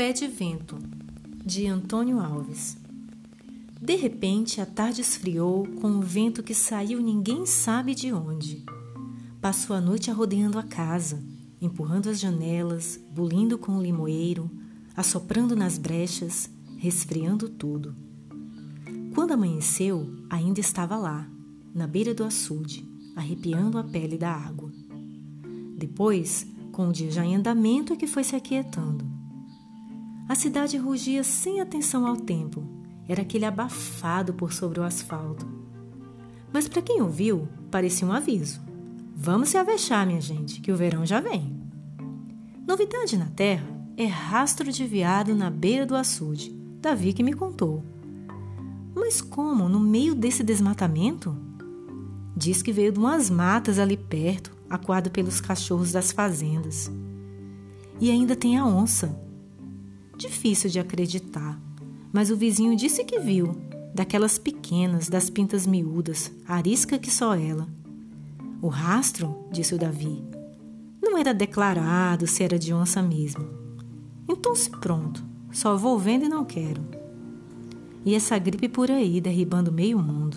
Pé de Vento, de Antônio Alves. De repente, a tarde esfriou com um vento que saiu ninguém sabe de onde. Passou a noite arrodeando a casa, empurrando as janelas, bulindo com o limoeiro, assoprando nas brechas, resfriando tudo. Quando amanheceu, ainda estava lá, na beira do açude, arrepiando a pele da água. Depois, com o dia já em andamento, é que foi se aquietando. A cidade rugia sem atenção ao tempo. Era aquele abafado por sobre o asfalto. Mas para quem ouviu, parecia um aviso. Vamos se avexar, minha gente, que o verão já vem. Novidade na terra é rastro de veado na beira do açude. Davi que me contou. Mas como, no meio desse desmatamento? Diz que veio de umas matas ali perto, acuado pelos cachorros das fazendas. E ainda tem a onça. Difícil de acreditar, mas o vizinho disse que viu, daquelas pequenas, das pintas miúdas, arisca que só ela. O rastro, disse o Davi, não era declarado se era de onça mesmo. Então se pronto, só vou vendo e não quero. E essa gripe por aí derribando meio mundo.